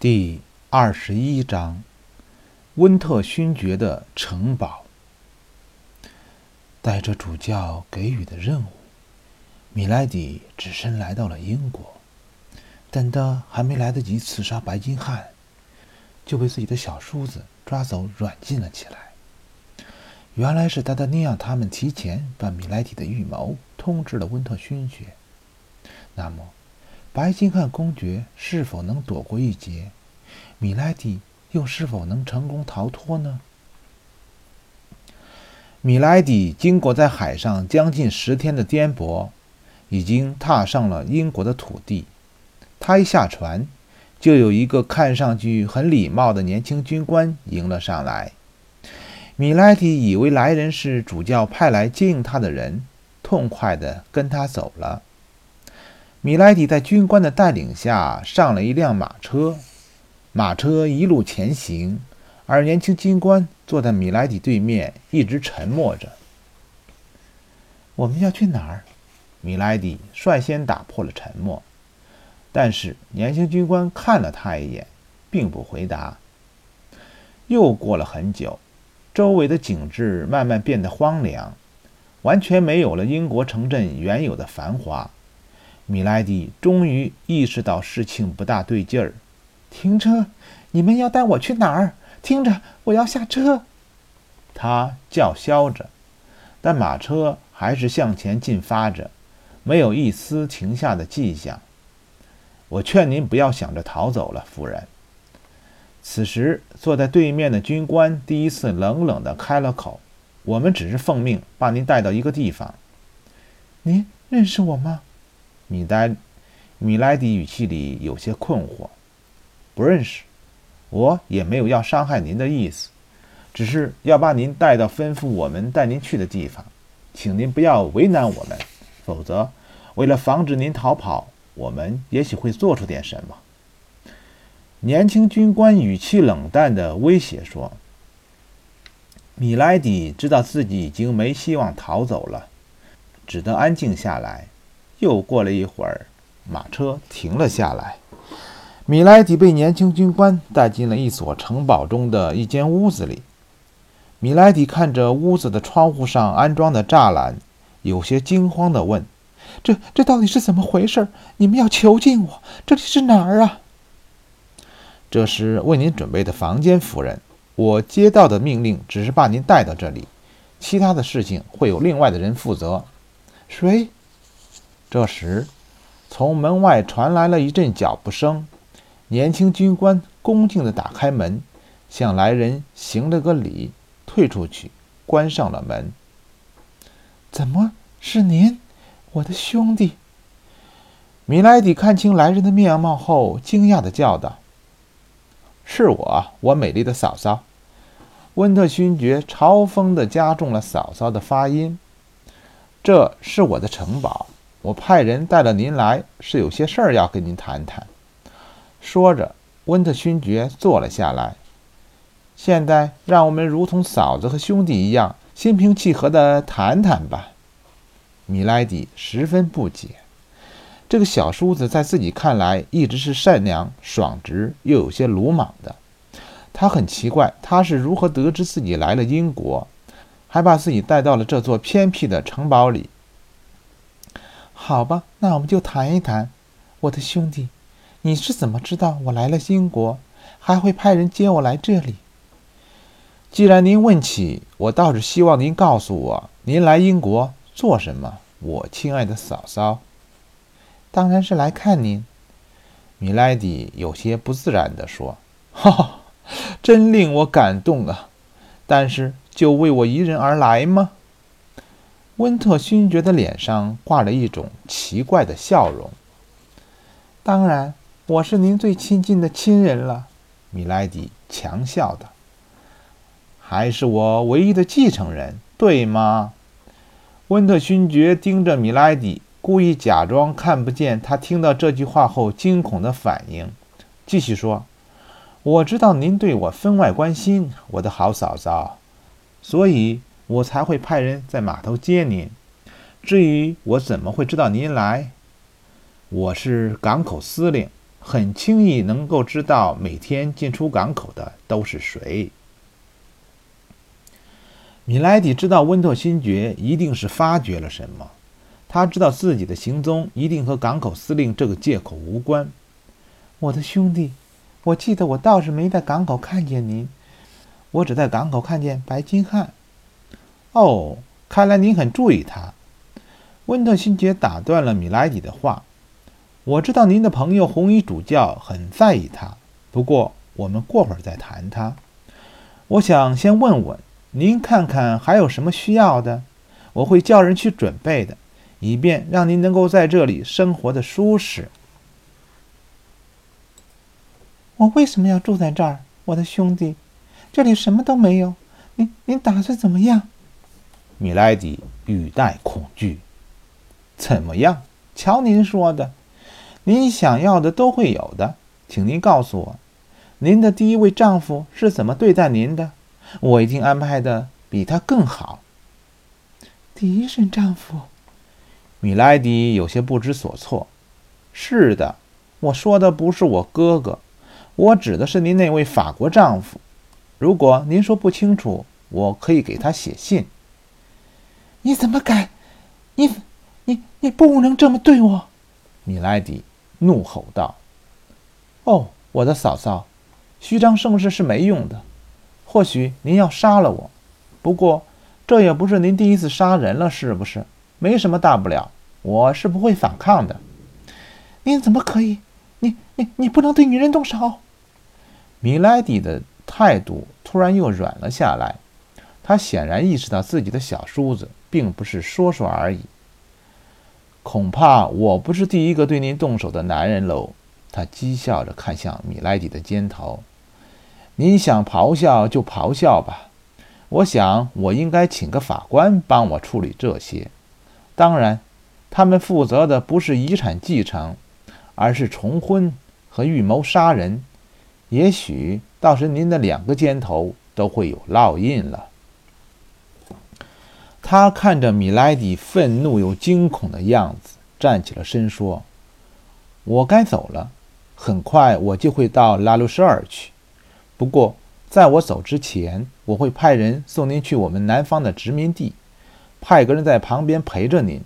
第二十一章，温特勋爵的城堡。带着主教给予的任务，米莱迪只身来到了英国。但他还没来得及刺杀白金汉，就被自己的小叔子抓走软禁了起来。原来是达达尼亚他们提前把米莱迪的预谋通知了温特勋爵。那么。白金汉公爵是否能躲过一劫？米莱迪又是否能成功逃脱呢？米莱迪经过在海上将近十天的颠簸，已经踏上了英国的土地。他一下船，就有一个看上去很礼貌的年轻军官迎了上来。米莱迪以为来人是主教派来接应他的人，痛快地跟他走了。米莱迪在军官的带领下上了一辆马车，马车一路前行，而年轻军官坐在米莱迪对面，一直沉默着。我们要去哪儿？米莱迪率先打破了沉默，但是年轻军官看了他一眼，并不回答。又过了很久，周围的景致慢慢变得荒凉，完全没有了英国城镇原有的繁华。米莱迪终于意识到事情不大对劲儿。停车！你们要带我去哪儿？听着，我要下车！他叫嚣着，但马车还是向前进发着，没有一丝停下的迹象。我劝您不要想着逃走了，夫人。此时，坐在对面的军官第一次冷冷地开了口：“我们只是奉命把您带到一个地方。您认识我吗？”米莱，米莱迪语气里有些困惑。不认识，我也没有要伤害您的意思，只是要把您带到吩咐我们带您去的地方，请您不要为难我们，否则，为了防止您逃跑，我们也许会做出点什么。年轻军官语气冷淡地威胁说：“米莱迪知道自己已经没希望逃走了，只得安静下来。”又过了一会儿，马车停了下来。米莱迪被年轻军官带进了一所城堡中的一间屋子里。米莱迪看着屋子的窗户上安装的栅栏，有些惊慌地问：“这这到底是怎么回事？你们要囚禁我？这里是哪儿啊？”“这是为您准备的房间，夫人。我接到的命令只是把您带到这里，其他的事情会有另外的人负责。”“谁？”这时，从门外传来了一阵脚步声。年轻军官恭敬地打开门，向来人行了个礼，退出去，关上了门。怎么是您，我的兄弟？米莱迪看清来人的面貌后，惊讶地叫道：“是我，我美丽的嫂嫂。”温特勋爵嘲讽地加重了嫂嫂的发音：“这是我的城堡。”我派人带了您来，是有些事儿要跟您谈谈。说着，温特勋爵坐了下来。现在，让我们如同嫂子和兄弟一样，心平气和地谈谈吧。米莱迪十分不解，这个小叔子在自己看来一直是善良、爽直又有些鲁莽的。他很奇怪，他是如何得知自己来了英国，还把自己带到了这座偏僻的城堡里。好吧，那我们就谈一谈，我的兄弟，你是怎么知道我来了英国，还会派人接我来这里？既然您问起，我倒是希望您告诉我，您来英国做什么，我亲爱的嫂嫂。当然是来看您。米莱迪有些不自然地说：“哈哈，真令我感动啊！但是，就为我一人而来吗？”温特勋爵的脸上挂着一种奇怪的笑容。当然，我是您最亲近的亲人了，米莱迪强笑道。还是我唯一的继承人，对吗？温特勋爵盯着米莱迪，故意假装看不见他听到这句话后惊恐的反应，继续说：“我知道您对我分外关心，我的好嫂嫂，所以。”我才会派人在码头接您。至于我怎么会知道您来，我是港口司令，很轻易能够知道每天进出港口的都是谁。米莱迪知道温特勋爵一定是发觉了什么，他知道自己的行踪一定和港口司令这个借口无关。我的兄弟，我记得我倒是没在港口看见您，我只在港口看见白金汉。哦，看来您很注意他。温特勋爵打断了米莱迪的话。我知道您的朋友红衣主教很在意他，不过我们过会儿再谈他。我想先问问您，看看还有什么需要的，我会叫人去准备的，以便让您能够在这里生活的舒适。我为什么要住在这儿，我的兄弟？这里什么都没有。您您打算怎么样？米莱迪语带恐惧。怎么样？瞧您说的。您想要的都会有的，请您告诉我，您的第一位丈夫是怎么对待您的？我已经安排的比他更好。第一任丈夫，米莱迪有些不知所措。是的，我说的不是我哥哥，我指的是您那位法国丈夫。如果您说不清楚，我可以给他写信。你怎么敢？你、你、你不能这么对我，米莱迪。怒吼道：“哦，我的嫂嫂，虚张声势是没用的。或许您要杀了我，不过这也不是您第一次杀人了，是不是？没什么大不了，我是不会反抗的。您怎么可以？你、你、你不能对女人动手！”米莱迪的态度突然又软了下来，他显然意识到自己的小叔子并不是说说而已。恐怕我不是第一个对您动手的男人喽。他讥笑着看向米莱迪的肩头。您想咆哮就咆哮吧。我想我应该请个法官帮我处理这些。当然，他们负责的不是遗产继承，而是重婚和预谋杀人。也许到时您的两个肩头都会有烙印了。他看着米莱迪愤怒又惊恐的样子，站起了身，说：“我该走了，很快我就会到拉鲁舍尔去。不过，在我走之前，我会派人送您去我们南方的殖民地，派个人在旁边陪着您。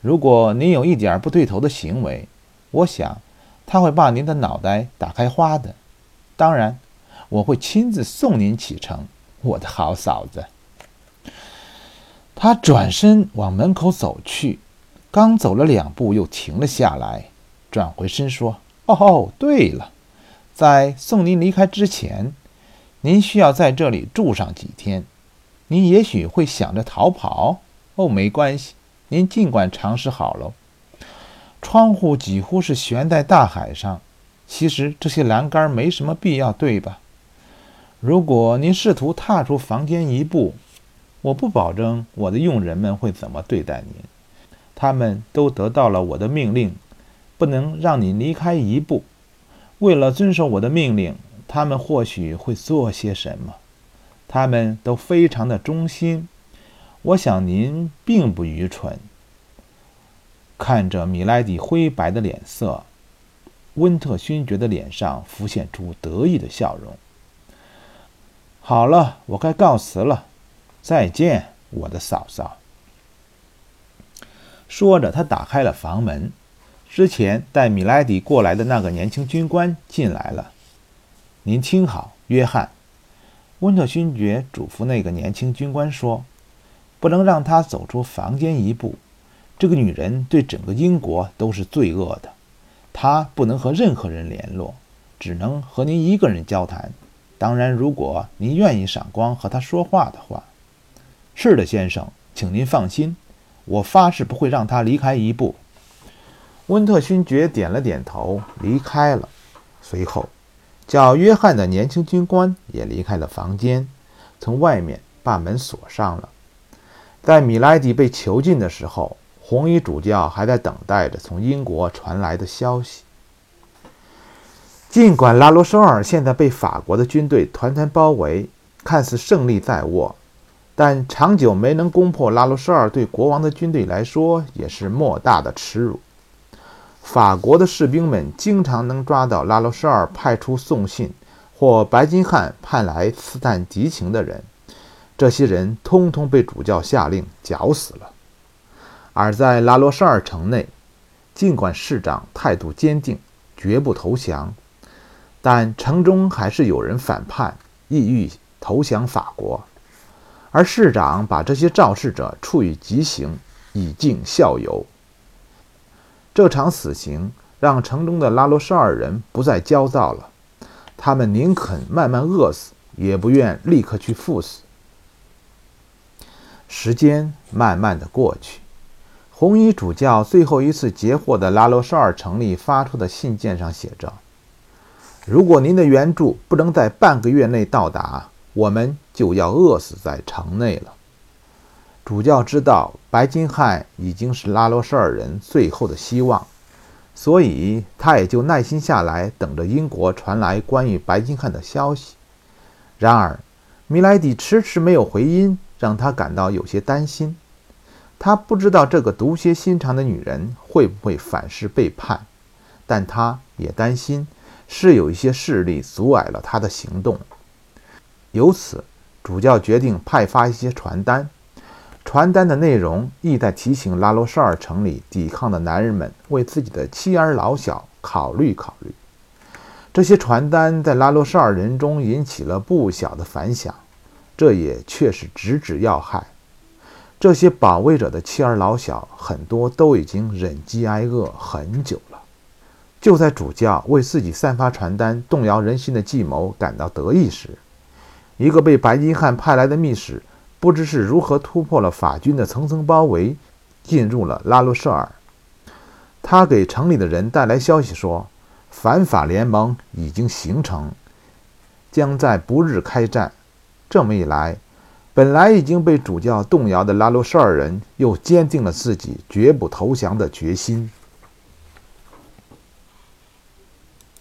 如果您有一点不对头的行为，我想他会把您的脑袋打开花的。当然，我会亲自送您启程，我的好嫂子。”他转身往门口走去，刚走了两步，又停了下来，转回身说：“哦，对了，在送您离开之前，您需要在这里住上几天。您也许会想着逃跑，哦，没关系，您尽管尝试好了。窗户几乎是悬在大海上，其实这些栏杆没什么必要，对吧？如果您试图踏出房间一步，我不保证我的佣人们会怎么对待您，他们都得到了我的命令，不能让你离开一步。为了遵守我的命令，他们或许会做些什么。他们都非常的忠心。我想您并不愚蠢。看着米莱迪灰白的脸色，温特勋爵的脸上浮现出得意的笑容。好了，我该告辞了。再见，我的嫂嫂。说着，他打开了房门。之前带米莱迪过来的那个年轻军官进来了。您听好，约翰，温特勋爵嘱咐那个年轻军官说：“不能让他走出房间一步。这个女人对整个英国都是罪恶的。她不能和任何人联络，只能和您一个人交谈。当然，如果您愿意赏光和她说话的话。”是的，先生，请您放心，我发誓不会让他离开一步。温特勋爵点了点头，离开了。随后，叫约翰的年轻军官也离开了房间，从外面把门锁上了。在米莱迪被囚禁的时候，红衣主教还在等待着从英国传来的消息。尽管拉罗舍尔现在被法国的军队团团包围，看似胜利在握。但长久没能攻破拉鲁舍尔，对国王的军队来说也是莫大的耻辱。法国的士兵们经常能抓到拉罗舍尔派出送信或白金汉派来刺探敌情的人，这些人通通被主教下令绞死了。而在拉罗舍尔城内，尽管市长态度坚定，绝不投降，但城中还是有人反叛，意欲投降法国。而市长把这些肇事者处以极刑，以儆效尤。这场死刑让城中的拉罗舍尔人不再焦躁了，他们宁肯慢慢饿死，也不愿立刻去赴死。时间慢慢的过去，红衣主教最后一次截获的拉罗舍尔城里发出的信件上写着：“如果您的援助不能在半个月内到达，我们就要饿死在城内了。”主教知道白金汉已经是拉罗舍尔人最后的希望，所以他也就耐心下来，等着英国传来关于白金汉的消息。然而，米莱迪迟迟没有回音，让他感到有些担心。他不知道这个毒蝎心肠的女人会不会反噬背叛，但他也担心是有一些势力阻碍了他的行动。由此，主教决定派发一些传单。传单的内容意在提醒拉罗舍尔城里抵抗的男人们为自己的妻儿老小考虑考虑。这些传单在拉罗舍尔人中引起了不小的反响，这也确实直指要害。这些保卫者的妻儿老小很多都已经忍饥挨饿很久了。就在主教为自己散发传单动摇人心的计谋感到得意时，一个被白金汉派来的密使。不知是如何突破了法军的层层包围，进入了拉罗舍尔。他给城里的人带来消息说，反法联盟已经形成，将在不日开战。这么一来，本来已经被主教动摇的拉罗舍尔人又坚定了自己绝不投降的决心。